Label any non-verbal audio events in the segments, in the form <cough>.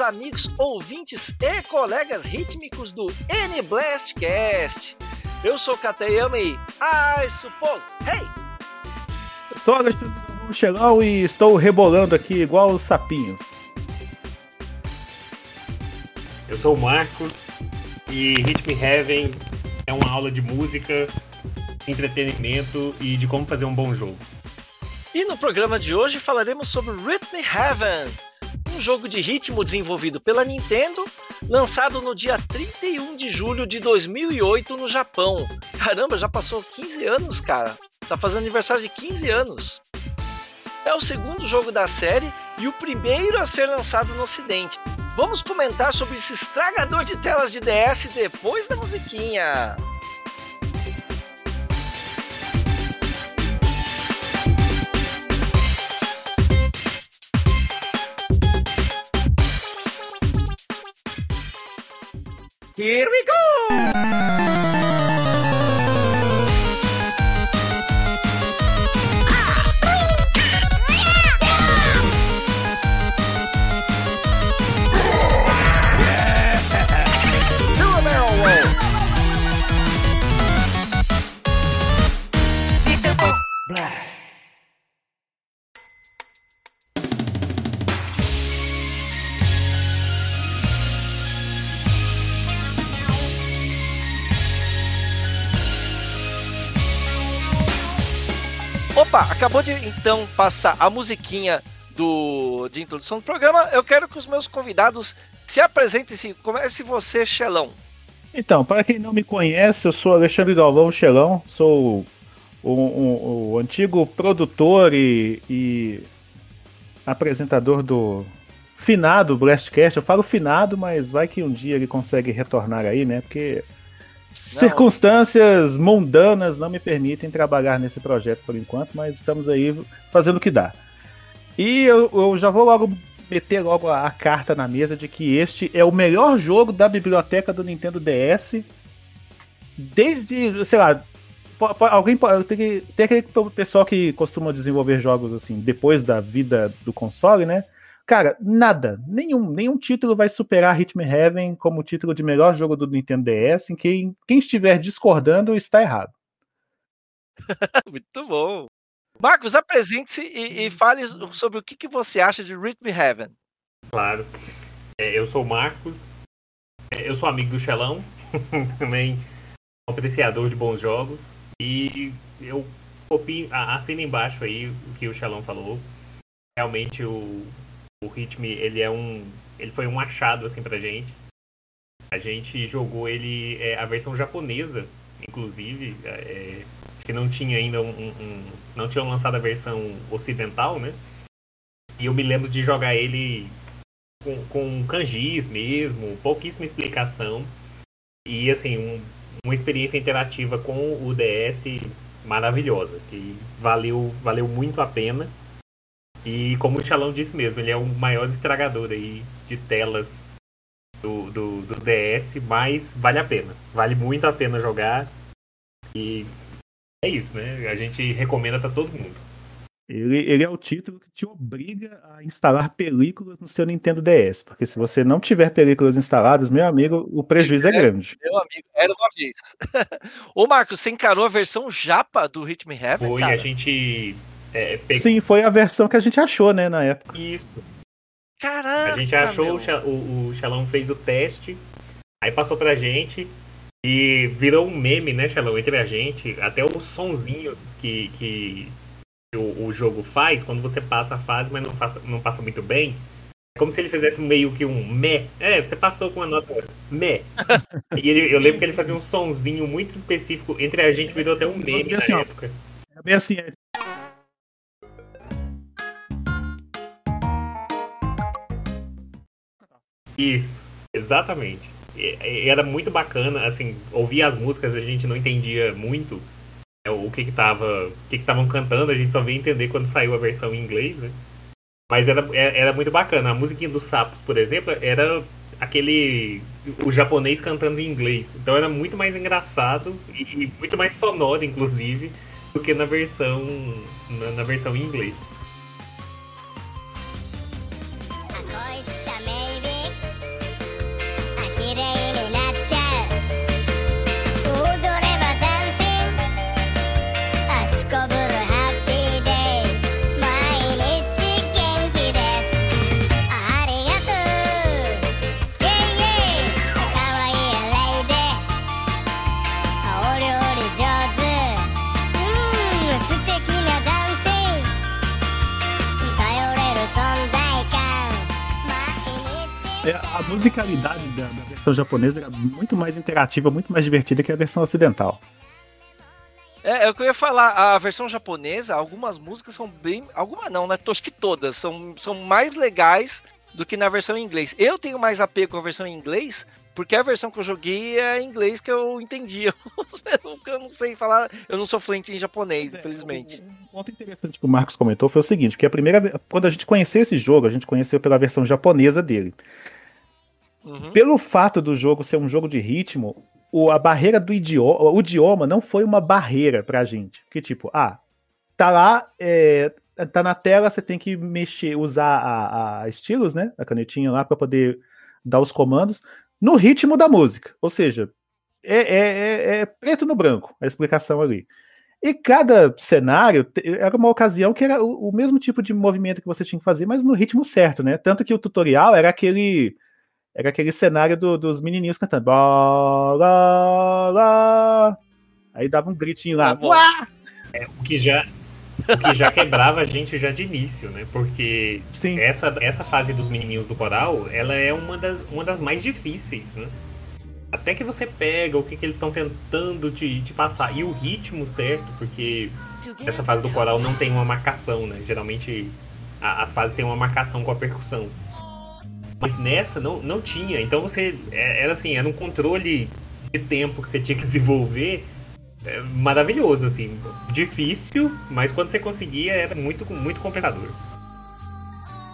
Queridos amigos, ouvintes e colegas rítmicos do N-Blastcast. Eu sou Katayama e I suppose, hey! Eu sou Alexandre Michelão e estou rebolando aqui igual os sapinhos. Eu sou o Marcos e Rhythm Heaven é uma aula de música, entretenimento e de como fazer um bom jogo. E no programa de hoje falaremos sobre Rhythm Heaven, jogo de ritmo desenvolvido pela Nintendo, lançado no dia 31 de julho de 2008 no Japão. Caramba, já passou 15 anos, cara. Tá fazendo aniversário de 15 anos. É o segundo jogo da série e o primeiro a ser lançado no ocidente. Vamos comentar sobre esse estragador de telas de DS depois da musiquinha. Here we go! Acabou de então passar a musiquinha do, de introdução do programa. Eu quero que os meus convidados se apresentem. -se. Comece você, Xelão. Então, para quem não me conhece, eu sou Alexandre Galvão Xelão, sou o, o, o antigo produtor e, e, apresentador do finado Blastcast. Eu falo finado, mas vai que um dia ele consegue retornar aí, né? Porque não. circunstâncias mundanas não me permitem trabalhar nesse projeto por enquanto, mas estamos aí fazendo o que dá. E eu, eu já vou logo meter logo a, a carta na mesa de que este é o melhor jogo da biblioteca do Nintendo DS desde, sei lá, alguém tem que tem aquele pessoal que costuma desenvolver jogos assim depois da vida do console, né? Cara, nada, nenhum, nenhum título vai superar Hitman Heaven como título de melhor jogo do Nintendo DS. Em quem, quem estiver discordando está errado. <laughs> Muito bom. Marcos, apresente-se e, e, fale sobre o que, que você acha de Rhythm Heaven. Claro. É, eu sou o Marcos. É, eu sou amigo do Xelão. <laughs> Também apreciador de bons jogos. E eu copio, assino embaixo aí o que o Xelão falou. Realmente o, o Ritmo, ele é um. Ele foi um achado assim pra gente. A gente jogou ele, é, a versão japonesa, inclusive, é, que não tinha ainda um, um, Não tinham lançado a versão ocidental, né? E eu me lembro de jogar ele com, com kanjis mesmo, pouquíssima explicação. E assim, um, uma experiência interativa com o DS maravilhosa, que valeu, valeu muito a pena. E como o Xalão disse mesmo, ele é o maior estragador aí de telas do, do, do DS, mas vale a pena. Vale muito a pena jogar. E é isso, né? A gente recomenda para todo mundo. Ele, ele, é o título que te obriga a instalar películas no seu Nintendo DS. Porque se você não tiver películas instaladas, meu amigo, o prejuízo é, é grande. Meu amigo, era uma vez. <laughs> Ô, Marcos, você encarou a versão japa do Rhythm Heaven? Foi, cara? a gente. É, Sim, foi a versão que a gente achou, né, na época. Isso. Caraca! A gente achou, o, o Xalão fez o teste, aí passou pra gente. E virou um meme, né, Xalão, entre a gente. Até os sonzinhos que, que o, o, jogo faz, quando você passa a fase, mas não passa, não passa muito bem, é como se ele fizesse meio que um meh. É, você passou com a nota meh. <laughs> e ele, eu lembro que ele fazia um sonzinho muito específico. Entre a gente virou até um meme na assim, época. É bem assim, é. Isso, exatamente. Era muito bacana, assim, ouvir as músicas a gente não entendia muito é, o que que tava, o que que estavam cantando, a gente só veio entender quando saiu a versão em inglês, né? Mas era, era muito bacana. A musiquinha dos sapos, por exemplo, era aquele o japonês cantando em inglês. Então era muito mais engraçado e muito mais sonoro, inclusive, do que na versão na, na versão em inglês. É, a musicalidade da, da, versão japonesa era muito mais interativa, muito mais divertida que a versão ocidental. É, é o que eu ia falar. A versão japonesa, algumas músicas são bem. Algumas não, né? Acho que todas são, são mais legais do que na versão em inglês. Eu tenho mais apego com a versão em inglês, porque a versão que eu joguei é em inglês que eu entendia. <laughs> eu não sei falar, eu não sou fluente em japonês, é, infelizmente. Um ponto interessante que o Marcos comentou foi o seguinte, que a primeira quando a gente conheceu esse jogo, a gente conheceu pela versão japonesa dele. Uhum. Pelo fato do jogo ser um jogo de ritmo, o, a barreira do idioma, o idioma não foi uma barreira pra gente. Que tipo, ah, tá lá, é, tá na tela, você tem que mexer, usar a, a estilos, né? A canetinha lá para poder dar os comandos no ritmo da música. Ou seja, é, é, é, é preto no branco a explicação ali. E cada cenário era uma ocasião que era o, o, mesmo tipo de movimento que você tinha que fazer, mas no ritmo certo, né? Tanto que o tutorial era aquele era aquele cenário do, dos menininhos cantando. Blá, blá. Aí dava um gritinho lá. Tá é, o que já o que já quebrava a gente já de início, né? Porque Sim. Essa, essa fase dos menininhos do coral, ela é uma das, uma das mais difíceis, né? Até que você pega o que, que eles estão tentando te, te passar. E o ritmo certo, porque essa fase do coral não tem uma marcação, né? Geralmente a, as fases têm uma marcação com a percussão. Mas nessa não, não tinha. Então você. É, era assim, era um controle de tempo que você tinha que desenvolver é maravilhoso, assim. Difícil, mas quando você conseguia era muito, muito compensador.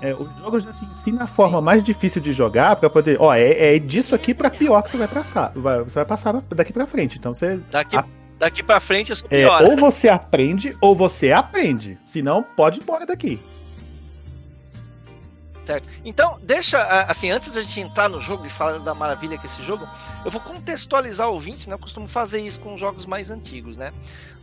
É, o jogo já te ensina a forma mais difícil de jogar para poder. Ó, é, é disso aqui para pior que você vai passar. Vai, você vai passar daqui para frente. Então você. Daqui, a... daqui para frente é, é ou você aprende, ou você aprende. Senão, pode ir embora daqui. Certo. Então, deixa, assim, antes da gente entrar no jogo e falar da maravilha que é esse jogo, eu vou contextualizar o ouvinte, né? Eu costumo fazer isso com jogos mais antigos, né?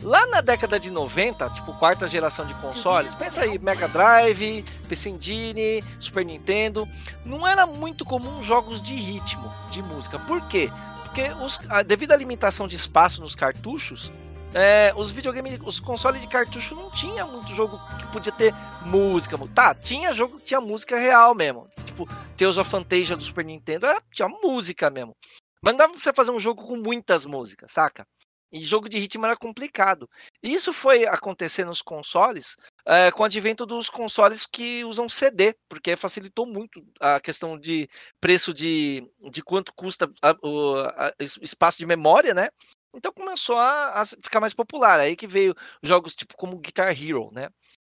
Lá na década de 90, tipo quarta geração de consoles, pensa aí, Mega Drive, PC Engine, Super Nintendo, não era muito comum jogos de ritmo, de música. Por quê? Porque os, devido à limitação de espaço nos cartuchos, é, os videogames, os consoles de cartucho não tinha muito jogo que podia ter música. Tá, tinha jogo que tinha música real mesmo. Tipo, Tales of Fantasia do Super Nintendo era, tinha música mesmo. Mas não dava pra você fazer um jogo com muitas músicas, saca? E jogo de ritmo era complicado. Isso foi acontecer nos consoles é, com o advento dos consoles que usam CD, porque facilitou muito a questão de preço de, de quanto custa a, o a, espaço de memória, né? Então começou a, a, ficar mais popular. Aí que veio jogos tipo como Guitar Hero, né?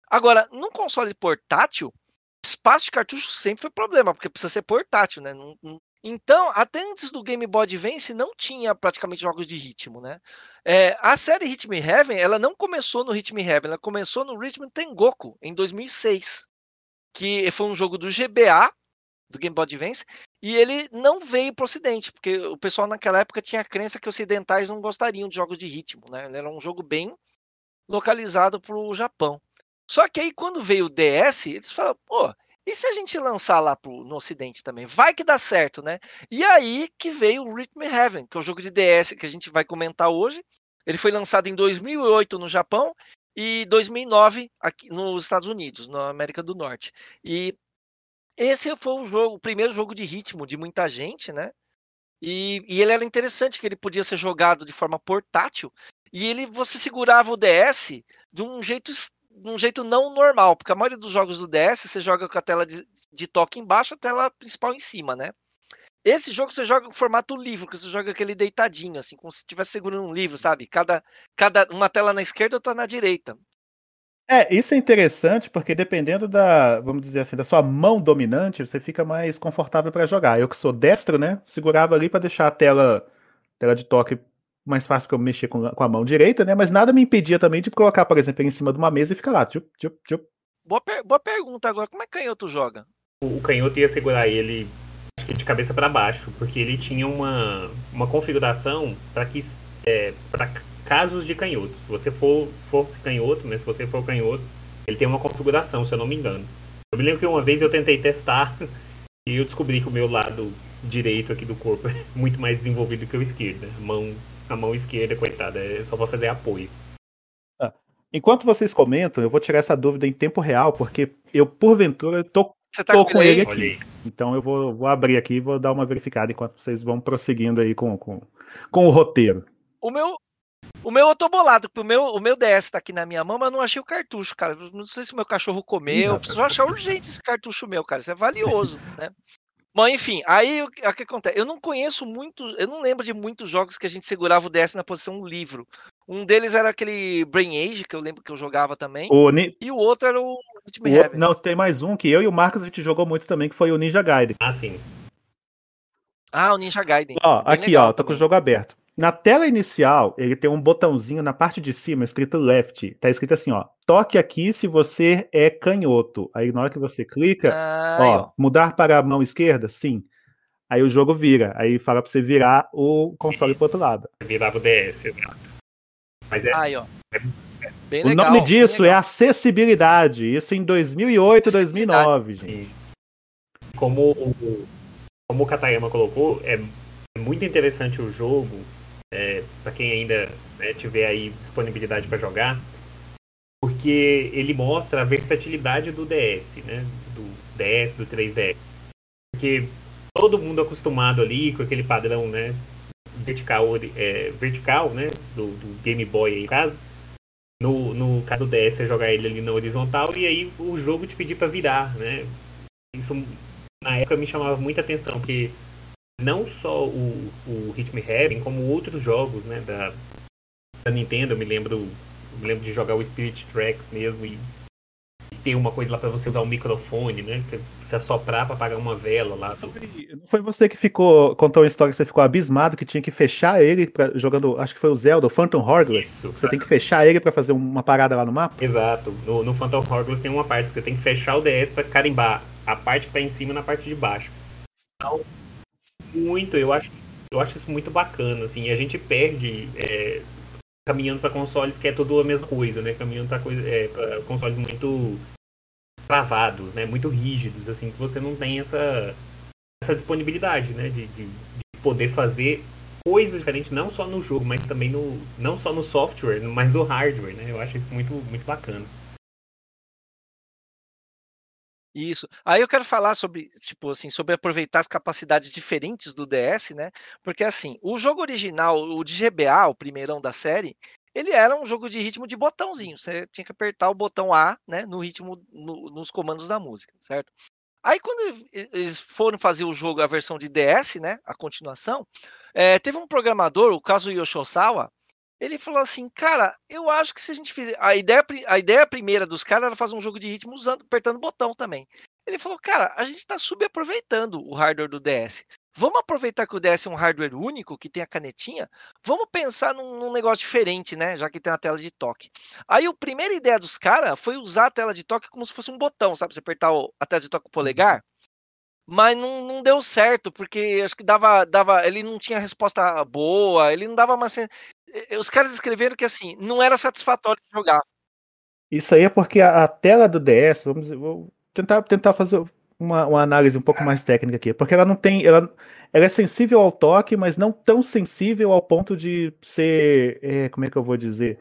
Agora, no console portátil, espaço de cartucho sempre foi problema, porque precisa ser portátil, né? Não, não... Então, até antes do Game Boy Advance, não tinha praticamente jogos de ritmo, né? É, a série Rhythm Heaven, ela não começou no Rhythm Heaven, ela começou no Rhythm Tengoku, em 2006, que foi um jogo do GBA, do Game Boy Advance, e ele não veio para o Ocidente, porque o pessoal naquela época tinha a crença que ocidentais não gostariam de jogos de ritmo, né? Ele era um jogo bem localizado para o Japão. Só que aí quando veio o DS, eles falaram, pô, e se a gente lançar lá pro, no Ocidente também? Vai que dá certo, né? E aí que veio o Rhythm Heaven, que é o jogo de DS que a gente vai comentar hoje. Ele foi lançado em 2008 no Japão e 2009 aqui nos Estados Unidos, na América do Norte. E esse foi o jogo, o primeiro jogo de ritmo de muita gente, né? E, e, ele era interessante que ele podia ser jogado de forma portátil e ele você segurava o DS de um jeito de um jeito não normal, porque a maioria dos jogos do DS você joga com a tela de, de toque embaixo, a tela principal em cima, né? Esse jogo você joga com formato livro, que você joga aquele deitadinho, assim, como se estivesse segurando um livro, sabe? Cada, cada uma tela na esquerda, outra na direita. É, isso é interessante porque dependendo da, vamos dizer assim, da sua mão dominante, você fica mais confortável para jogar. Eu que sou destro, né, segurava ali para deixar a tela, tela de toque mais fácil que eu mexer com, com, a mão direita, né, mas nada me impedia também de colocar, por exemplo, em cima de uma mesa e ficar lá, tchup, tchup, tchup. Boa, per boa pergunta agora, como é que canhoto joga? o canhoto ia segurar ele acho que de cabeça para baixo, porque ele tinha uma, uma configuração para que é, para casos de canhoto. Se você for fosse canhoto, né, se você for canhoto, ele tem uma configuração, se eu não me engano. Eu me lembro que uma vez eu tentei testar <laughs> e eu descobri que o meu lado direito aqui do corpo <laughs> é muito mais desenvolvido que o esquerdo. A mão, a mão esquerda, coitada, é só para fazer apoio. Ah, enquanto vocês comentam, eu vou tirar essa dúvida em tempo real, porque eu, porventura, tô, tá tô com ele aqui. Então eu vou, vou abrir aqui e vou dar uma verificada enquanto vocês vão prosseguindo aí com, com, com o roteiro. O meu, o meu eu tô bolado, porque o meu, o meu DS tá aqui na minha mão, mas não achei o cartucho, cara. Não sei se o meu cachorro comeu. Eu preciso achar urgente esse cartucho meu, cara. Isso é valioso, <laughs> né? Bom, enfim, aí o que acontece? Eu não conheço muito, eu não lembro de muitos jogos que a gente segurava o DS na posição livro. Um deles era aquele Brain Age, que eu lembro que eu jogava também. O Ni... E o outro era o o, Não, tem mais um que eu e o Marcos a gente jogou muito também, que foi o Ninja Gaiden. Ah, sim. Ah, o Ninja Gaiden. Ó, Bem aqui, ó, tô também. com o jogo aberto. Na tela inicial, ele tem um botãozinho na parte de cima escrito left. Tá escrito assim, ó. Toque aqui se você é canhoto. Aí na hora que você clica, ah, ó, mudar para a mão esquerda? Sim. Aí o jogo vira. Aí fala para você virar o console pro outro lado. Virar o DS, exato. Mas é, aí, ó. É, é o legal, nome disso é acessibilidade. Isso em 2008, 2009, gente. Como o, como o Katayama colocou, é muito interessante o jogo é, para quem ainda né, tiver aí disponibilidade para jogar, porque ele mostra a versatilidade do DS, né? Do DS, do 3DS. Porque todo mundo acostumado ali com aquele padrão, né? Vertical, é, vertical né? Do, do, Game Boy aí, no caso. No, no caso do DS, é jogar ele ali na horizontal e aí o jogo te pedir para virar, né? Isso na época me chamava muita atenção, porque não só o, o Me Heaven, como outros jogos né, da, da Nintendo. Eu me lembro, eu me lembro de jogar o Spirit Tracks mesmo e, e ter uma coisa lá para você usar o microfone, né? Você, você assoprar para apagar uma vela lá. Não foi você que ficou, contou uma história que você ficou abismado que tinha que fechar ele pra, jogando, acho que foi o Zelda, o Phantom Hourglass. Isso, você tem que fechar ele para fazer uma parada lá no mapa? Exato. No, no Phantom Hourglass tem uma parte que você tem que fechar o DS para carimbar a parte que tá em cima na parte de baixo. Então, muito, eu acho, eu acho isso muito bacana, assim, a gente perde é, caminhando para consoles que é tudo a mesma coisa, né? Caminhando para é, consoles muito travados, né? Muito rígidos, assim, que você não tem essa, essa disponibilidade, né? De, de, de poder fazer coisas diferentes, não só no jogo, mas também no, não só no software, mas no hardware, né? Eu acho isso muito, muito bacana. Isso. Aí eu quero falar sobre, tipo assim, sobre aproveitar as capacidades diferentes do DS, né? Porque assim, o jogo original, o de GBA, o primeirão da série, ele era um jogo de ritmo de botãozinho. Você tinha que apertar o botão A, né, no ritmo, no, nos comandos da música, certo? Aí quando eles foram fazer o jogo, a versão de DS, né, a continuação, é, teve um programador, o Kazuo Yoshosawa, ele falou assim, cara, eu acho que se a gente fizer. A ideia, a ideia primeira dos caras era fazer um jogo de ritmo usando, apertando botão também. Ele falou, cara, a gente está subaproveitando o hardware do DS. Vamos aproveitar que o DS é um hardware único, que tem a canetinha. Vamos pensar num, num negócio diferente, né? Já que tem a tela de toque. Aí a primeira ideia dos caras foi usar a tela de toque como se fosse um botão, sabe? Você apertar o, a tela de toque com o polegar. Mas não, não deu certo, porque acho que dava, dava. Ele não tinha resposta boa, ele não dava uma os caras escreveram que assim, não era satisfatório jogar. Isso aí é porque a, a tela do DS, vamos vou tentar, tentar fazer uma, uma, análise um pouco mais técnica aqui, porque ela não tem, ela, ela é sensível ao toque, mas não tão sensível ao ponto de ser, é, como é que eu vou dizer,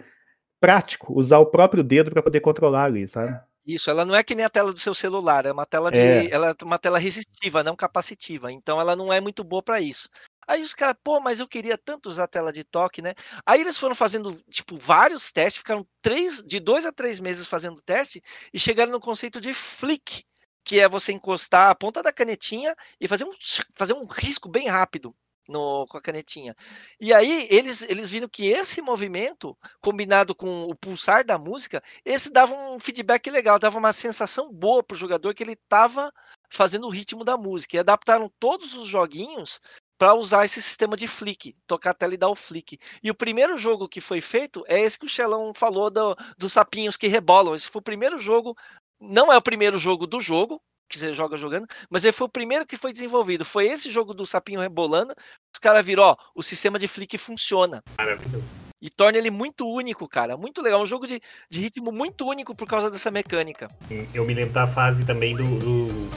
prático, usar o próprio dedo para poder controlar ali, sabe? Isso, ela não é que nem a tela do seu celular, é uma tela de, é. ela é uma tela resistiva, não capacitiva. Então ela não é muito boa para isso. Aí os caras, pô, mas eu queria tanto usar a tela de toque, né? Aí eles foram fazendo, tipo, vários testes, ficaram três, de dois a três meses fazendo teste e chegaram no conceito de flick, que é você encostar a ponta da canetinha e fazer um, fazer um risco bem rápido. No, com a canetinha. E aí eles, eles viram que esse movimento, combinado com o pulsar da música, esse dava um feedback legal, dava uma sensação boa para o jogador que ele estava fazendo o ritmo da música. E adaptaram todos os joguinhos para usar esse sistema de flick, tocar a tela e dar o flick. E o primeiro jogo que foi feito é esse que o Xelão falou do, dos sapinhos que rebolam. Esse foi o primeiro jogo, não é o primeiro jogo do jogo, que você joga jogando, mas ele foi o primeiro que foi desenvolvido. Foi esse jogo do sapinho rebolando. Os caras viram, ó, o sistema de flick funciona. Maravilhoso. E torna ele muito único, cara. Muito legal. Um jogo de, de ritmo muito único por causa dessa mecânica. Eu me lembro da fase também do. do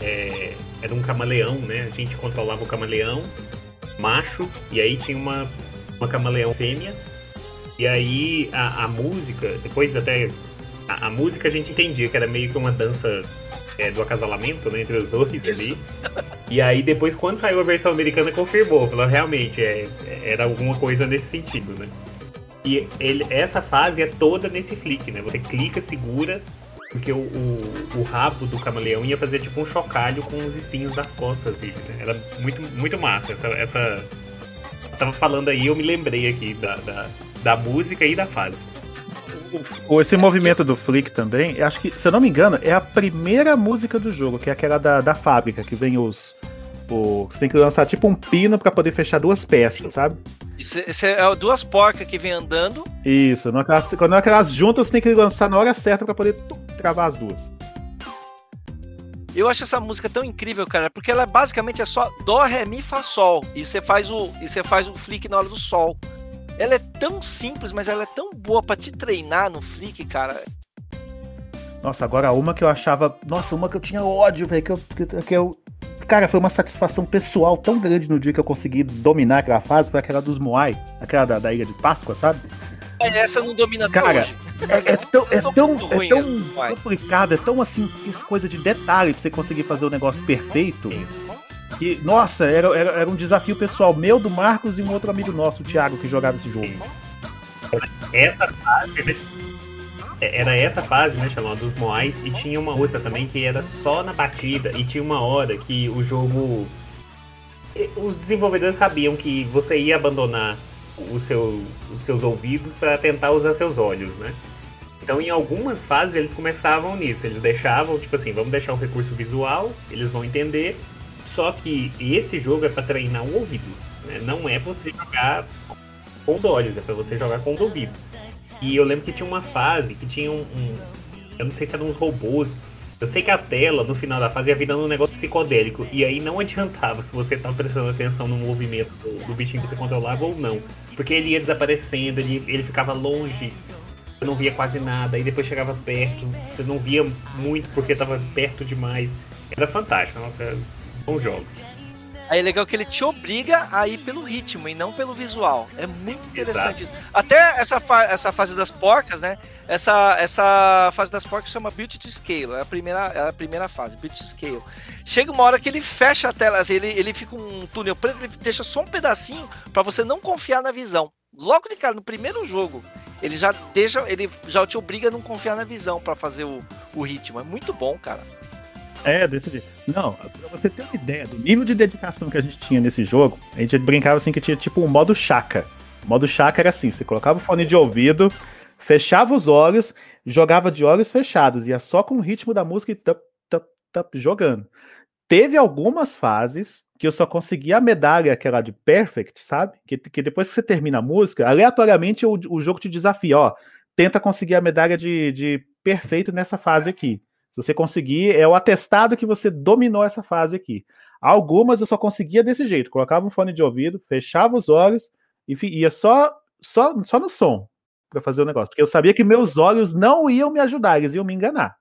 é, era um camaleão, né? A gente controlava o camaleão macho, e aí tinha uma, uma camaleão fêmea. E aí a, a música, depois até. A, a, música a gente entendia que era meio que uma dança é, do acasalamento, né? Entre os dois Isso. ali. <laughs> E aí depois, quando saiu a versão americana, confirmou. Falou, realmente, é, era alguma coisa nesse sentido, né? E ele, essa fase é toda nesse flick, né? Você clica, segura, porque o, o, o rabo do camaleão ia fazer tipo um chocalho com os espinhos das costas dele, né? Era muito, muito massa. Essa, essa... Eu tava falando aí, eu me lembrei aqui da, da, da música e da fase. O- Esse movimento do Flick também, acho que, se eu não me engano, é a primeira música do jogo, que é aquela da, da fábrica, que vem os. o- você tem que lançar tipo um pino pra poder fechar duas peças, sabe? Isso, isso é duas porcas que vem andando. Isso, não é aquelas- quando é aquelas juntas, você tem que lançar na hora certa pra poder tum, travar as duas. Eu acho essa música tão incrível, cara, porque ela basicamente é só dó, ré, mi, fá, sol. E você faz o e você faz o flick na hora do sol. Ela é tão simples, mas ela é tão boa pra te treinar no flick, cara. Nossa, agora uma que eu achava. Nossa, uma que eu tinha ódio, velho. Que eu, que, que eu. Cara, foi uma satisfação pessoal tão grande no dia que eu consegui dominar aquela fase, foi aquela dos Moai, aquela da, da Ilha de Páscoa, sabe? Mas essa não domina até Cara, hoje. É, é <laughs> tão, é tão, é tão complicado, é tão assim, coisa de detalhe pra você conseguir fazer o negócio perfeito. Que, nossa, era, era, era um desafio pessoal meu, do Marcos e um outro amigo nosso, o Thiago, que jogava esse jogo. Essa fase, né? É, Era essa fase, né, Shalom, dos Moais, e tinha uma outra também que era só na batida, e tinha uma hora que o jogo. e- Os desenvolvedores sabiam que você ia abandonar o seu, os seus ouvidos para tentar usar seus olhos, né? Então, em algumas fases, eles começavam nisso. Eles deixavam, tipo assim, vamos deixar um recurso visual, eles vão entender. Só que esse jogo é para treinar o ouvido, né? Não é você jogar com os olhos, é para você jogar com os ouvidos. E eu lembro que tinha uma fase que tinha um, um- Eu não sei se eram uns robôs. Eu sei que a tela, no final da fase, ia virando um negócio psicodélico. E aí não <laughs> adiantava se você tava prestando atenção no movimento do, do bichinho que você controlava ou não. Porque ele ia desaparecendo, ele, ele ficava longe. Você não via quase nada. Aí depois chegava perto. Você não via muito porque tava perto demais. Era fantástico. Nossa, bons jogos. Aí é legal que ele te obriga a ir pelo ritmo e não pelo visual. É muito interessante isso. Até essa, fa- essa fase das porcas, né? Essa, essa fase das porcas chama Beauty to Scale. É a primeira, é a primeira fase, Beauty to Scale. Chega uma hora que ele fecha a tela, assim, ele, ele fica um túnel preto, ele deixa só um pedacinho pra você não confiar na visão. Logo de cara, no primeiro jogo, ele já deixa, ele já te obriga a não confiar na visão pra fazer o, o ritmo. É muito bom, cara. É, desse jeito. Não, pra você ter uma ideia do nível de dedicação que a gente tinha nesse jogo, a gente brincava assim que tinha tipo um modo chaka. O modo chaka era assim: você colocava o fone de ouvido, fechava os olhos, jogava de olhos fechados, ia só com o ritmo da música e tup, tup, tup, jogando. Teve algumas fases que eu só conseguia a medalha, aquela de Perfect, sabe? Que, que depois que você termina a música, aleatoriamente o, o jogo te desafia, ó. Tenta conseguir a medalha de, de perfeito nessa fase aqui. Se você conseguir, é o atestado que você dominou essa fase aqui. Algumas eu só conseguia desse jeito. Colocava um fone de ouvido, fechava os olhos e ia só, só, só no som para fazer o negócio. Porque eu sabia que meus olhos não iam me ajudar, eles iam me enganar.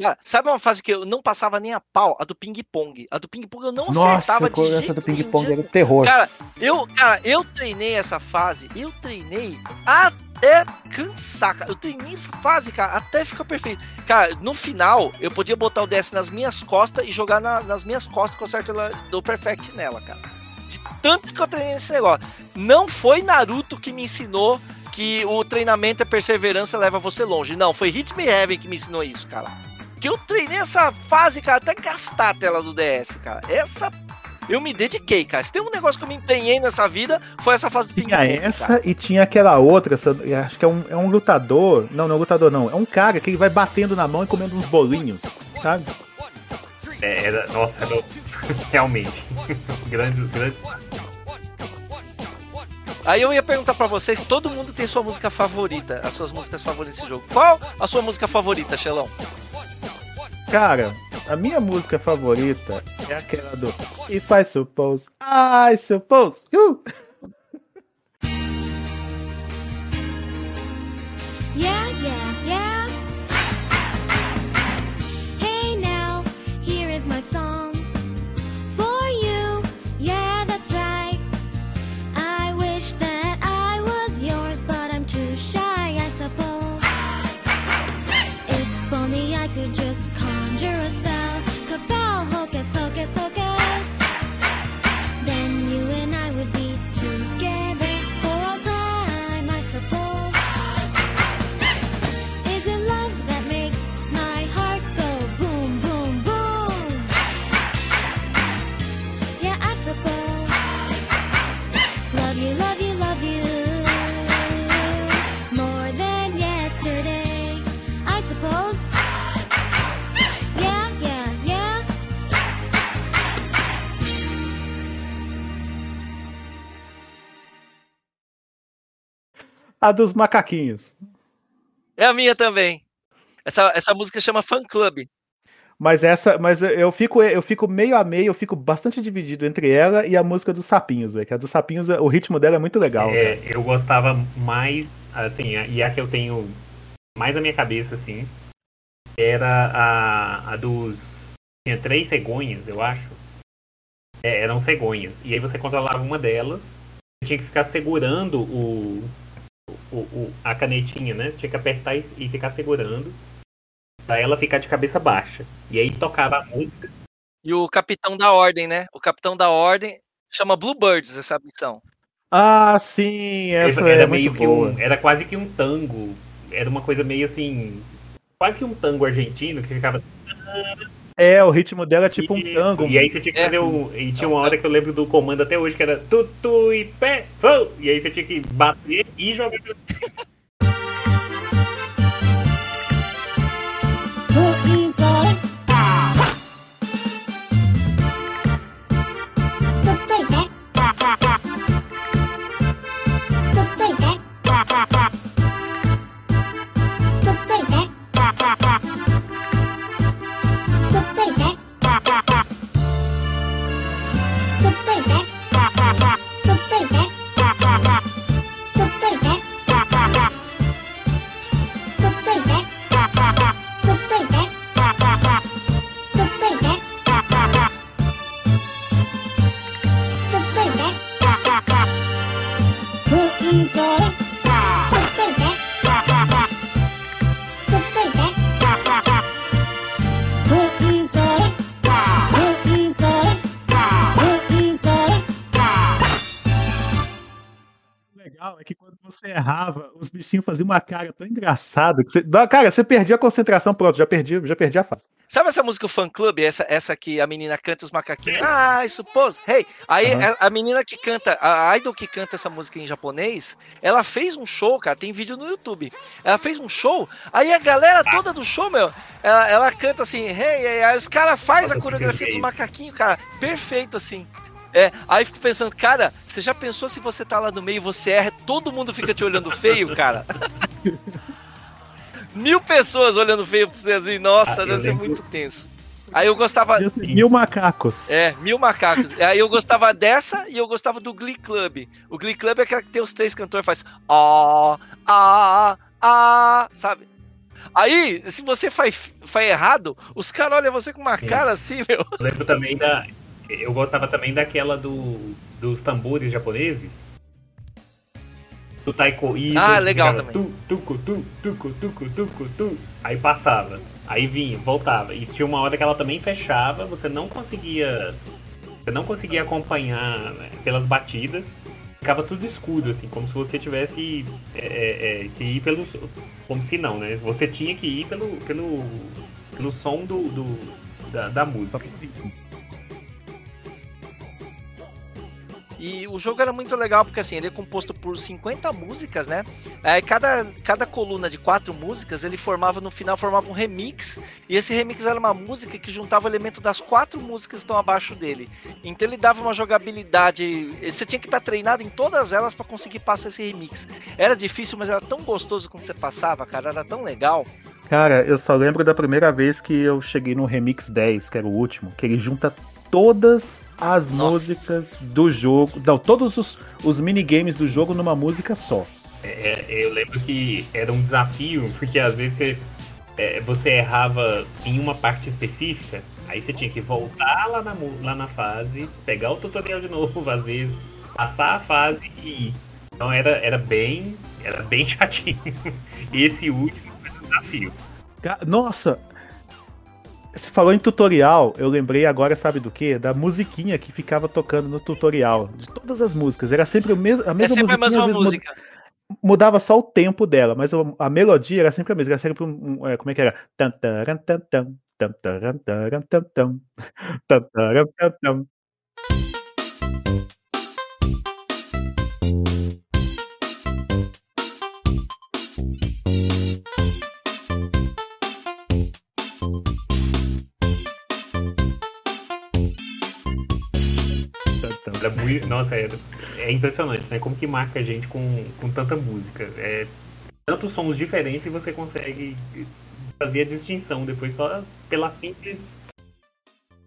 Cara, sabe uma fase que eu não passava nem a pau? A do ping-pong. A do ping-pong eu não Nossa, acertava de essa jeito do nenhum, ping-pong era terror. Cara, eu, cara, eu treinei essa fase, eu treinei até cansar, cara. Eu treinei essa fase, cara, até ficar perfeito. Cara, no final, eu podia botar o DS nas minhas costas e jogar na- nas minhas costas eu acerto ela do Perfect nela, cara. De tanto que eu treinei esse negócio. Não foi Naruto que me ensinou que o treinamento é perseverança leva você longe. Não, foi Hit Me Heaven que me ensinou isso, cara. Que eu treinei essa fase, cara, até gastar a tela do DS, cara. Essa eu me dediquei, cara. Se tem um negócio que eu me empenhei nessa vida, foi essa fase do Tinha essa cara. e tinha aquela outra, essa- acho que é um, é um lutador. Não, não é um lutador, não. É um cara que ele vai batendo na mão e comendo uns bolinhos, sabe? É, era, nossa, era, <laughs> realmente. <laughs> grande, grande. Aí eu ia perguntar pra vocês, todo mundo tem sua música favorita, as suas músicas favoritas nesse jogo. Qual a sua música favorita, Xelão? Cara, a minha música favorita é aquela do If I Suppose, I Suppose You. A dos macaquinhos. É a minha também. Essa, essa música chama Fan Club. Mas essa, mas eu fico, eu fico meio a meio, eu fico bastante dividido entre ela e a música dos sapinhos, velho. Que a dos sapinhos, o ritmo dela é muito legal. É, cara. eu gostava mais, assim, e a que eu tenho mais na minha cabeça, assim, era a, a dos. Tinha três cegonhas, eu acho. É, eram cegonhas. E aí você controlava uma delas, você tinha que ficar segurando o, o, o- a canetinha, né? Você tinha que apertar e, e ficar segurando. Pra ela ficar de cabeça baixa. E aí tocava a música. E o Capitão da Ordem, né? O Capitão da Ordem chama Bluebirds essa missão. Ah, sim, essa era é meio muito que boa. um. Era quase que um tango. Era uma coisa meio assim. Quase que um tango argentino que ficava. É, o ritmo dela é tipo um Isso. tango. E aí você tinha que É. fazer o. E tinha uma hora que eu lembro do comando até hoje que era tutu e pé, vou! E aí você tinha que bater e jogar. Os bichinhos faziam uma cara tão engraçada que você. Cara, você perdia a concentração, pronto, já perdi, já perdi a fase. Sabe essa música o Fan Club? Essa, essa que a menina canta os macaquinhos. Ah, I suppose. Hey, aí a, a menina que canta, a idol que canta essa música em japonês, ela fez um show, cara. Tem vídeo no YouTube. Ela fez um show. Aí a galera toda do show, meu, ela, ela canta assim, hey, hey, aí os caras fazem a coreografia dos macaquinhos, cara. Perfeito assim. É, aí eu fico pensando, cara, você já pensou se você tá lá no meio, você erra, todo mundo fica te olhando feio, cara? <laughs> Mil pessoas olhando feio pra você assim, nossa, Ah, deve ser lembro- muito tenso. Aí eu gostava. Mil macacos. É, mil macacos. Aí eu gostava dessa e eu gostava do Glee Club. O Glee Club é aquela que tem os três cantores faz ó, ah, ah, sabe? Aí, se você faz, faz errado, os caras olham você com uma Sim. cara assim, meu. Eu lembro também da. Eu gostava também daquela do, dos tambores japoneses. Do taiko. Isso, Ah, legal também. Tu, tucu, tu, tucu, tucu, tucu, tu. Aí passava. Aí vinha, voltava. E tinha uma hora que ela também fechava, você não conseguia. Você não conseguia acompanhar né, pelas batidas. Ficava tudo escuro, assim, como se você tivesse é, é, é, que ir pelo. Como se não, né? Você tinha que ir pelo, pelo, pelo som do, do- da, da música. E o jogo era muito legal porque assim, ele é composto por 50 músicas, né? Aí cada, cada coluna de quatro músicas, ele formava no final formava um remix, e esse remix era uma música que juntava elemento das quatro músicas que estão abaixo dele. Então ele dava uma jogabilidade, você tinha que estar treinado em todas elas para conseguir passar esse remix. Era difícil, mas era tão gostoso quando você passava, cara, era tão legal. Cara, eu só lembro da primeira vez que eu cheguei no Remix 10, que era o último, que ele junta todas as Nossa. músicas do jogo. Não, todos os, os minigames do jogo numa música só. É, eu lembro que era um desafio, porque às vezes você, é, você errava em uma parte específica, aí você tinha que voltar lá na, lá na fase, pegar o tutorial de novo, <laughs> às vezes, passar a fase e ir. Então era, era bem. Era bem <laughs> chatinho. Esse último foi um desafio. Nossa! Você falou em tutorial, eu lembrei agora, sabe do que? Da musiquinha que ficava tocando no tutorial. De todas as músicas. Era sempre o mes- a É mesma sempre a mesma música. mudava só o tempo dela, mas a, melodia era sempre a mesma. Era sempre um. um, é, como é que era? Tan, taran, tan, tan, tan, Era muito, nossa, é, é impressionante, né? Como que marca a gente com, com tanta música. É, tantos sons diferentes e você consegue fazer a distinção depois só pela simples.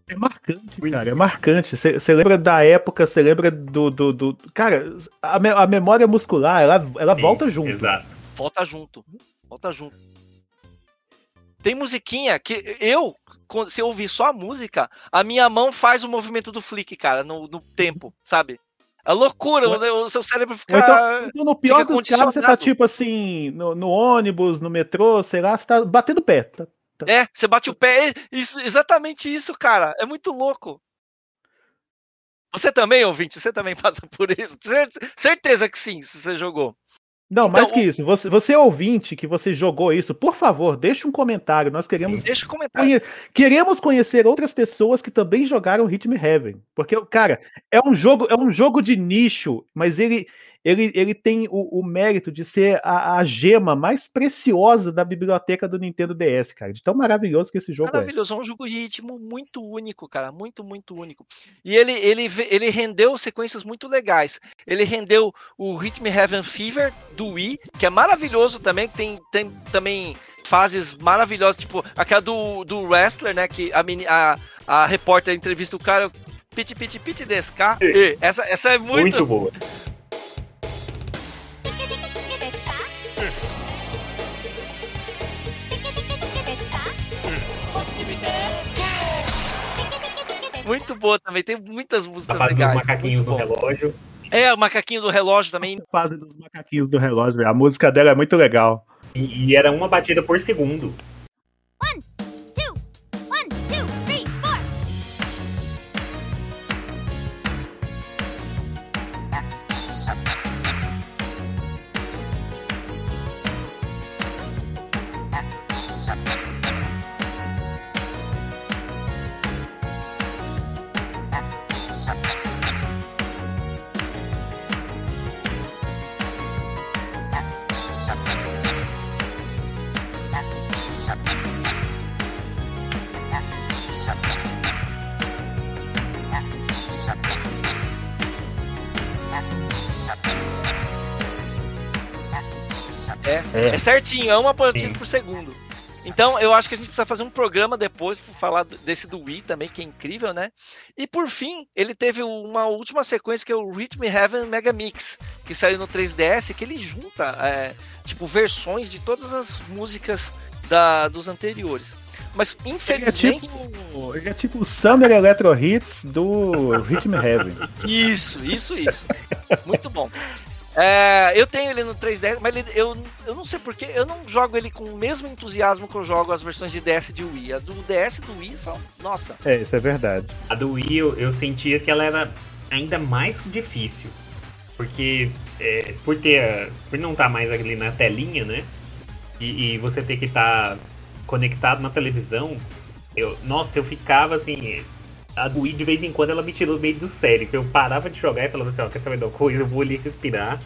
É marcante, cara, é marcante. Você lembra da época, você lembra do, do, do- Cara, a, me- a memória muscular, ela, ela volta junto. Exato. Volta junto. Volta junto. Tem musiquinha que eu, se eu ouvir só a música, a minha mão faz o movimento do flick, cara, no, no tempo, sabe? É loucura, o, o seu cérebro fica. então, então, no pior dos casos, você tá tipo assim, no, no ônibus, no metrô, sei lá, você tá batendo pé. Tá- É, você bate o pé. é Isso, exatamente isso, cara. É muito louco. Você também, ouvinte, você também <laughs> passa por isso? Cer- Certeza que sim, se você jogou. Não, Então, mais que isso. Você, você ouvinte que você jogou isso, por favor, deixe um comentário. Nós queremos, Deixa o comentário. conhe- queremos conhecer outras pessoas que também jogaram Rhythm Heaven. Porque, cara, é um jogo, é um jogo de nicho, mas ele, ele, ele tem o, o mérito de ser a, a gema mais preciosa da biblioteca do Nintendo DS, cara. De tão maravilhoso que esse jogo é. Maravilhoso, é um jogo de ritmo muito único, cara, muito, muito único. E ele, ele, ele rendeu sequências muito legais. Ele rendeu o Rhythm Heaven Fever do Wii, que é maravilhoso também, que tem, tem também fases maravilhosas, tipo aquela do, do Wrestler, né, que a, meni- a, a repórter entrevista o cara, piti piti piti desca. E Essa, essa é muito, Muito boa. Muito boa também, tem muitas A músicas fase dos legais. macaquinhos muito no bom. relógio. É, o macaquinho do relógio também, fase dos macaquinhos do relógio. A música dela é muito legal. E, e era uma batida por segundo. Two, É certinho, é uma partida Sim. por segundo. Então, eu acho que a gente precisa fazer um programa depois para falar desse do Wii também, que é incrível, né? E por fim, ele teve uma última sequência que é o Rhythm Heaven Mega Mix, que saiu no 3DS, que ele junta, é, tipo, versões de todas as músicas da, dos anteriores. Mas, Ele é infelizmente, tipo, ele é tipo o Summer Electro Hits do Rhythm Heaven. Isso, isso, isso. Muito bom. É, eu tenho ele no 3DS, mas ele- eu, eu não sei porquê, eu não jogo ele com o mesmo entusiasmo que eu jogo as versões de DS e de Wii. A do DS e do Wii são. Nossa, É, isso é verdade. A do Wii eu, eu sentia que ela era ainda mais difícil. Porque é, por ter. Por não estar mais ali na telinha, né? E, e você ter que estar conectado na televisão, eu, nossa, eu ficava assim. A do Wii de vez em quando ela me tirou meio do sério. Que eu parava de jogar e falava assim, ó, quer saber de uma coisa? Eu vou ali respirar.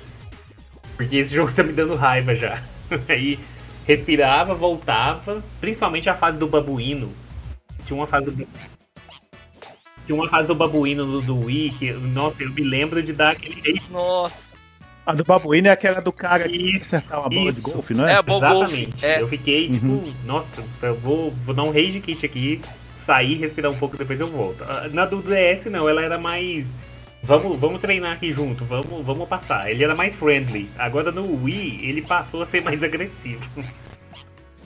Porque esse <laughs> jogo tá me dando raiva já. <laughs> Aí respirava, voltava. Principalmente a fase do babuíno. Tinha uma fase do tinha uma fase do babuíno do, do Wii que, nossa, eu me lembro de dar aquele nossa. A do babuíno é aquela do cara que Isso, acertar uma bola de isso. golfe, não É é? a Golf. Exatamente. É. Eu fiquei, tipo, Uhum. nossa, eu vou, vou dar um rage kit aqui, sair, respirar um pouco, depois eu volto. Ah, Na do DS, não, ela era mais. Vamos, vamos treinar aqui junto, vamos, vamos passar. Ele era mais friendly. Agora no Wii, ele passou a ser <laughs> mais agressivo.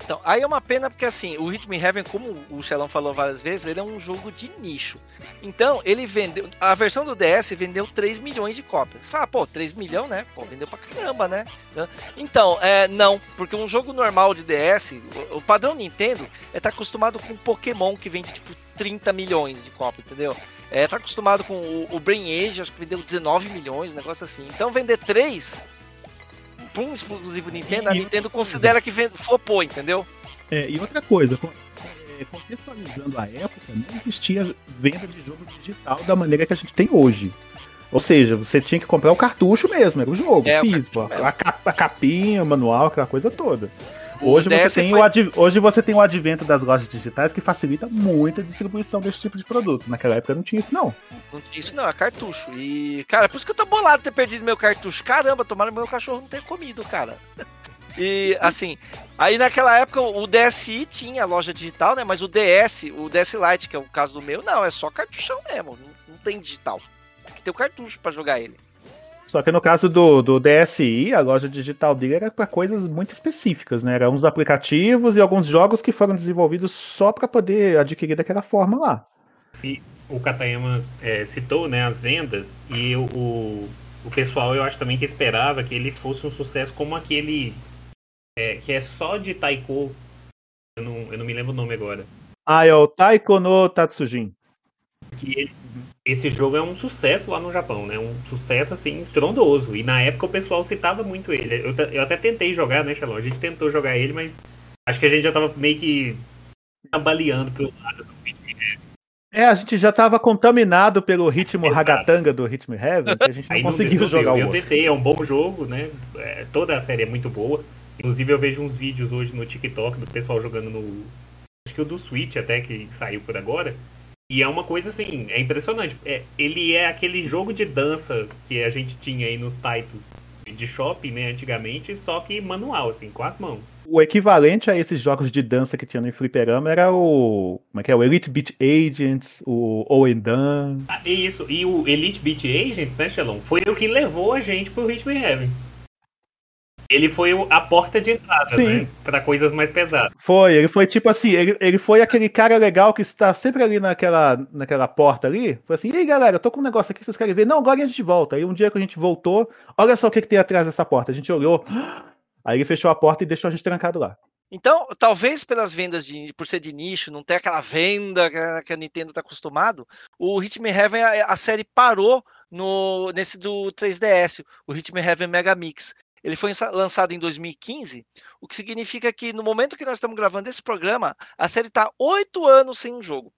Então, aí é uma pena porque assim, o Hitman Heaven, como o Xelão falou várias vezes, ele é um jogo de nicho. Então, ele vendeu. A versão do DS vendeu 3 milhões de cópias. Você fala, pô, 3 milhões, né? Pô, vendeu pra caramba, né? Então, é, não, porque um jogo normal de DS, o, padrão Nintendo é estar acostumado com Pokémon que vende tipo 30 milhões de cópias, entendeu? É, tá acostumado com o, o Brain Age, acho que vendeu 19 milhões, um negócio assim. Então vender 3 um exclusivo Nintendo, a Nintendo considera que flopou, entendeu? É, e outra coisa, é, contextualizando a época, não existia venda de jogo digital da maneira que a gente tem hoje. Ou seja, você tinha que comprar o cartucho mesmo, era o jogo, É, o físico, mesmo. a, a capinha, o manual, aquela coisa toda. Hoje você, tem foi- o ad- hoje você tem o advento das lojas digitais que facilita muito a distribuição desse tipo de produto. Naquela época não tinha isso, não. Não tinha isso não, é cartucho. E, cara, por isso que eu tô bolado ter perdido meu cartucho. Caramba, tomara meu cachorro não ter comido, cara. E, assim, aí naquela época o DSi tinha loja digital, né? Mas o DS, o DS Lite, que é o caso do meu, não, é só cartuchão mesmo. Não, não tem digital. Tem que ter o cartucho pra jogar ele. Só que no caso do, do DSi, a loja digital dele era para coisas muito específicas, né? Eram uns aplicativos e alguns jogos que foram desenvolvidos só para poder adquirir daquela forma lá. O Katayama é, citou né, as vendas e o, o, o pessoal eu acho também que esperava que ele fosse um sucesso como aquele é, que é só de Taiko. Eu não, eu não me lembro o nome agora. Ah, é o Taiko no Tatsujin. que ele- esse jogo é um sucesso lá no Japão, né? Um sucesso assim estrondoso. E na época o pessoal citava muito ele. Eu, eu até tentei jogar, né, Shalom? A gente tentou jogar ele, mas acho que a gente já tava meio que baleando pelo lado do É, a gente já estava contaminado pelo ritmo Exato. ragatanga do Ritmo Heaven, que a gente não Aí conseguiu jogar o Eu outro. tentei, é um bom jogo, né? É, toda a série é muito boa. Inclusive eu vejo uns vídeos hoje no TikTok do pessoal jogando no. Acho que o do Switch até que saiu por agora. E é uma coisa assim, é impressionante. É, ele é aquele jogo de dança que a gente tinha aí nos titles de shopping, né, antigamente, só que manual, assim, com as mãos. O equivalente a esses jogos de dança que tinha no Fliperama era o. Como é que é? O Elite Beat Agents, o Owen Dan. Ah, isso, e o Elite Beat Agent, né, Shalom, foi o que levou a gente pro Ritmo Heaven. Ele foi a porta de entrada, Sim. né, pra coisas mais pesadas. Foi, ele foi tipo assim, ele, ele foi aquele cara legal que está sempre ali naquela, naquela porta ali. Foi assim, e aí galera, eu tô com um negócio aqui, vocês querem ver? Não, agora a gente volta. Aí um dia que a gente voltou, olha só o que, que tem atrás dessa porta. A gente olhou, <gasps> aí ele fechou a porta e deixou a gente trancado lá. Então, talvez pelas vendas de, por ser de nicho, não ter aquela venda que a, que a Nintendo tá acostumado, o Hitman Heaven, a, a série parou no, nesse do 3DS, o Hitman Heaven Mega Mix. Ele foi lançado em 2015, o que significa que no momento que nós estamos gravando esse programa, a série está oito anos sem um jogo.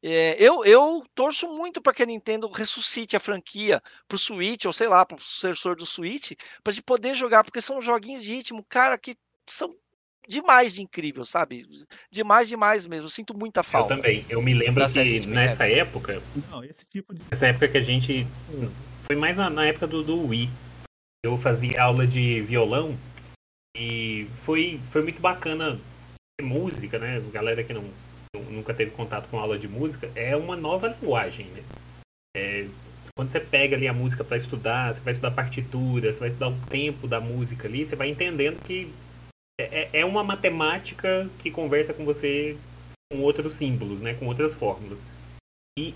É, eu, eu torço muito para que a Nintendo ressuscite a franquia para o Switch, ou sei lá, para o sucessor do Switch, para gente poder jogar, porque são joguinhos de ritmo, cara, que são demais de incrível, sabe? Demais, demais mesmo. Eu sinto muita Eu falta. também. Eu me lembro que nessa época, Não, esse tipo de. nessa época que a gente. Foi mais na, na época do, do Wii. Eu fazia aula de violão e foi, foi muito bacana música, né? Galera que não, nunca teve contato com aula de música, é uma nova linguagem, né? É, quando você pega ali a música para estudar, você vai estudar partitura, você vai estudar o tempo da música ali, você vai entendendo que é, é uma matemática que conversa com você com outros símbolos, né? Com outras fórmulas. E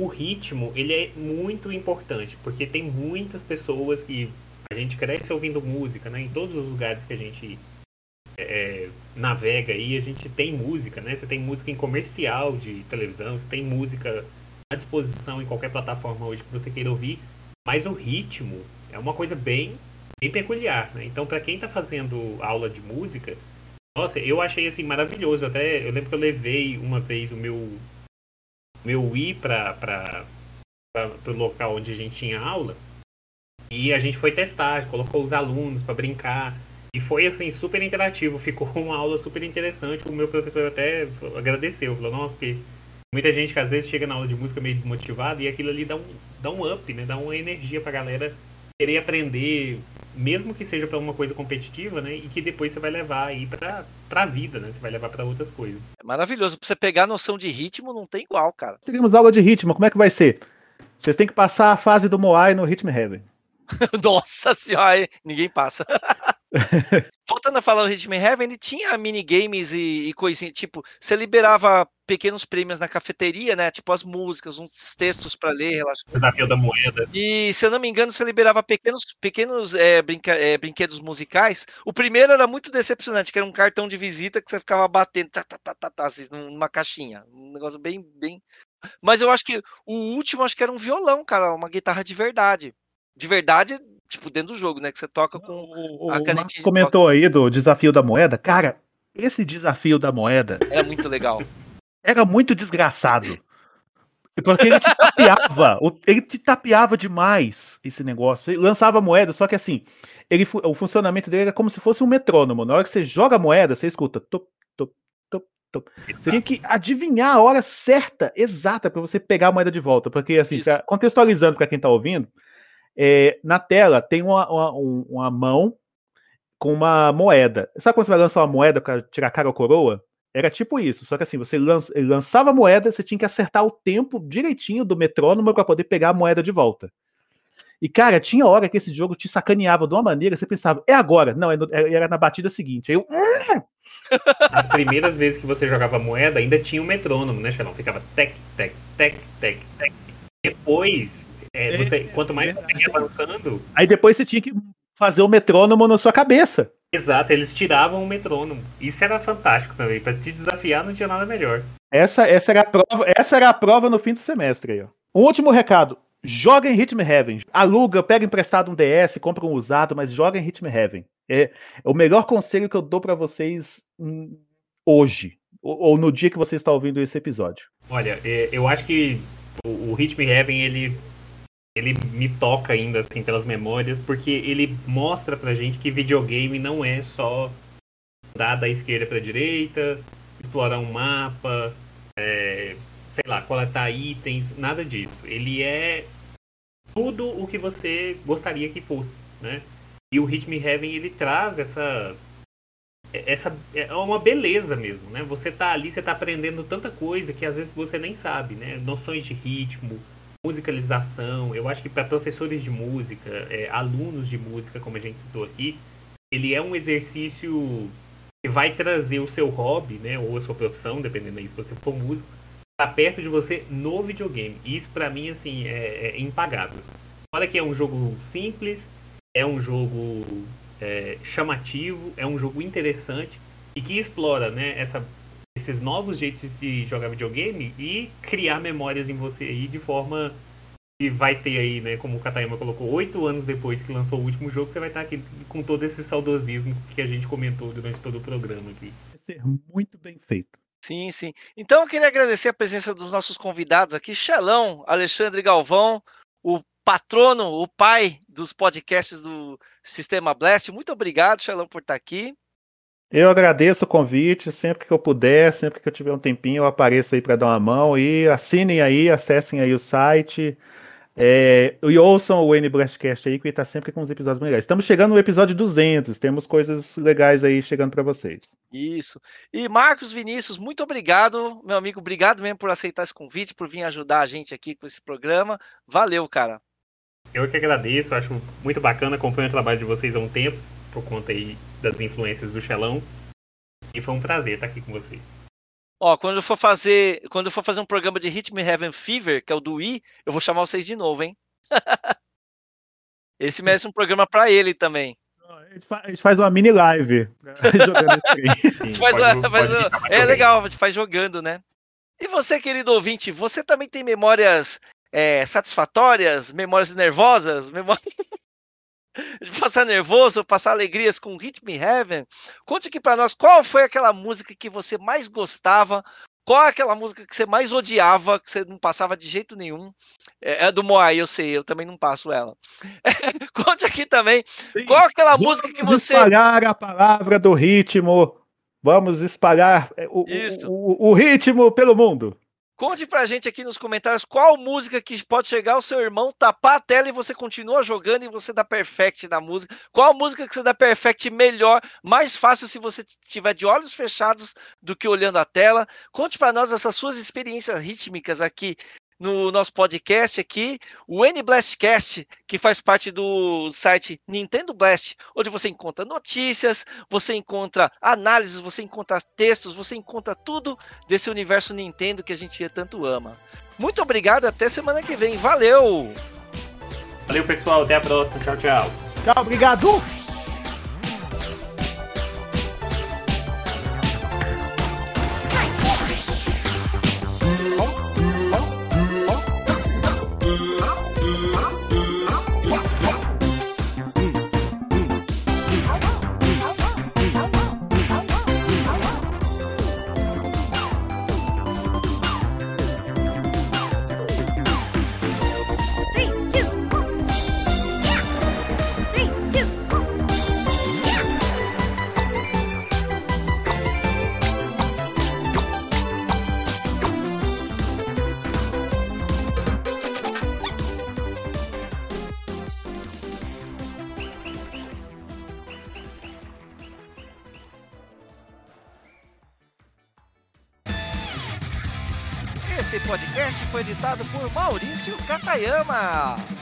o ritmo, ele é muito importante, porque tem muitas pessoas que a gente cresce ouvindo música, né? Em todos os lugares que a gente é, navega aí, a gente tem música, né? Você tem música em comercial de televisão, você tem música à disposição em qualquer plataforma hoje que você queira ouvir, mas o ritmo é uma coisa bem, bem peculiar, né? Então, para quem está fazendo aula de música, nossa, eu achei assim maravilhoso. Até eu lembro que eu levei uma vez o meu meu Wii para para o local onde a gente tinha aula e a gente foi testar, colocou os alunos para brincar e foi assim super interativo. Ficou <laughs> uma aula super interessante. O meu professor até agradeceu, falou nossa, porque muita gente que às vezes chega na aula de música meio desmotivada e aquilo ali dá um dá um up, né? Dá uma energia para galera querer aprender, mesmo que seja para uma coisa competitiva, né? E que depois você vai levar aí pra, pra vida, né? Você vai levar para outras coisas. É maravilhoso. Pra você pegar a noção de ritmo, não tem igual, cara. Teríamos aula de ritmo, como é que vai ser? Vocês têm que passar a fase do Moai no Rhythm Heaven. <laughs> Nossa senhora, ninguém passa. <laughs> Voltando a falar do Hitman Heaven, ele tinha minigames e, e coisinhas, tipo, você liberava pequenos prêmios na cafeteria, né? Tipo as músicas, uns textos para ler, relaxa. Desafio da moeda. E se eu não me engano, você liberava pequenos, pequenos é, brinca, é, brinquedos musicais. O primeiro era muito decepcionante, que era um cartão de visita que você ficava batendo tá, tá, tá, tá, tá, assim, numa caixinha. Um negócio bem, bem. Mas eu acho que o último acho que era um violão, cara, uma guitarra de verdade. De verdade, tipo, dentro do jogo, né? Que você toca com. O, o, A o canetinha Marcos de comentou aí do desafio da moeda. Cara, esse desafio da moeda Era muito legal. era muito desgraçado. Porque ele te tapeava, o- ele te tapeava demais esse negócio. Ele lançava moeda, só que assim, ele, o funcionamento dele era como se fosse um metrônomo. Na hora que você joga a moeda, você escuta top, top, top, top. Você tinha que adivinhar a hora certa, exata, para você pegar a moeda de volta. Porque, assim, pra- contextualizando para quem tá ouvindo, é, na tela tem uma, uma, um- uma mão com uma moeda. Sabe quando você vai lançar uma moeda para tirar cara ou coroa? Era tipo isso, só que assim, você lançava a moeda, você tinha que acertar o tempo direitinho do metrônomo para poder pegar a moeda de volta. E, cara, tinha hora que esse jogo te sacaneava de uma maneira, você pensava, é agora. Não, é no- era na batida seguinte. Aí eu, <laughs> As primeiras vezes que você jogava moeda, ainda tinha um metrônomo, né, Xelão? Ficava tec, tec, tec, tec, tec. Depois, é, É, você, quanto mais você verdade. ia avançando, aí depois você tinha que fazer o metrônomo na sua cabeça. exato, eles tiravam o metrônomo. Isso era fantástico também. Pra te desafiar, não tinha nada melhor. Essa, essa, era a prova, essa era a prova no fim do semestre aí, ó. Um último recado. Joga em Rhythm Heaven. Aluga, pega emprestado um DS, compra um usado, mas joga em Rhythm Heaven. É, é o melhor conselho que eu dou pra vocês hum, hoje. Ou, ou no dia que você está ouvindo esse episódio. Olha, é, eu acho que o, o Me Heaven, ele, ele me toca ainda, assim, pelas memórias, porque ele mostra pra gente que videogame não é só andar da esquerda pra direita, explorar um mapa, é, sei lá, coletar itens, nada disso. Ele é tudo o que você gostaria que fosse, né? E o Me Heaven, ele traz essa essa é uma beleza mesmo, né? Você tá ali, você tá aprendendo tanta coisa que às vezes você nem sabe, né? Noções de ritmo, musicalização. Eu acho que para professores de música, é, alunos de música, como a gente citou aqui, ele é um exercício que vai trazer o seu hobby, né? Ou a sua profissão, dependendo aí se você for músico, tá perto de você no videogame. E isso para mim, assim, é, é impagável. Olha que é um jogo simples, é um jogo é, chamativo, é um jogo interessante e que explora né, essa, esses novos jeitos de se jogar videogame e criar memórias em você aí de forma que vai ter aí, né, como o Katayama colocou, oito anos depois que lançou o último jogo, você vai estar aqui com todo esse saudosismo que a gente comentou durante todo o programa aqui. Vai ser muito bem feito. Sim, sim. Então eu queria agradecer a presença dos nossos convidados aqui, Xelão, Alexandre Galvão, o patrono, o pai dos podcasts do Sistema Blast. Muito obrigado, Xelão, por estar aqui. Eu agradeço o convite, sempre que eu puder, sempre que eu tiver um tempinho, eu apareço aí para dar uma mão e assinem aí, acessem aí o site. É, e ouçam o N Blastcast aí, que está sempre com os episódios legais. Estamos chegando no episódio 200, temos coisas legais aí chegando para vocês. Isso. E Marcos Vinícius, muito obrigado, meu amigo. Obrigado mesmo por aceitar esse convite, por vir ajudar a gente aqui com esse programa. Valeu, cara. Eu que agradeço, acho muito bacana, acompanho o trabalho de vocês há um tempo, por conta aí das influências do Xelão. E foi um prazer estar aqui com vocês. Ó, quando eu for fazer, quando eu for fazer um programa de Me Heaven Fever, que é o do Wii, eu vou chamar vocês de novo, hein? <laughs> Esse merece um programa pra ele também. A gente, faz uma mini live <laughs> jogando esse trem. Sim, Faz pode- faz é jogando. legal, a gente faz jogando, né? E você, querido ouvinte, você também tem memórias é, satisfatórias, memórias nervosas, memórias <laughs> <laughs> passar nervoso, passar alegrias com Hit Me Heaven? Conte aqui pra nós qual foi aquela música que você mais gostava, qual é aquela música que você mais odiava, que você não passava de jeito nenhum. É, é do Moai, eu sei, eu também não passo ela. <laughs> Conte aqui também qual é aquela música que Vamos você. espalhar a palavra do ritmo. Vamos espalhar é, o, o, o- o ritmo pelo mundo. Conte pra gente aqui nos comentários qual música que pode chegar ao seu irmão, tapar a tela e você continua jogando e você dá perfect na música. Qual música que você dá perfect melhor, mais fácil se você estiver de olhos fechados do que olhando a tela. Conte pra nós essas suas experiências rítmicas aqui no nosso podcast aqui, o N Blastcast, que faz parte do site Nintendo Blast, onde você encontra notícias, você encontra análises, você encontra textos, você encontra tudo desse universo Nintendo que a gente tanto ama. Muito obrigado, até semana que vem. Valeu! Valeu, pessoal. Até a próxima. Tchau, tchau. Tchau, obrigado! Maurício Katayama.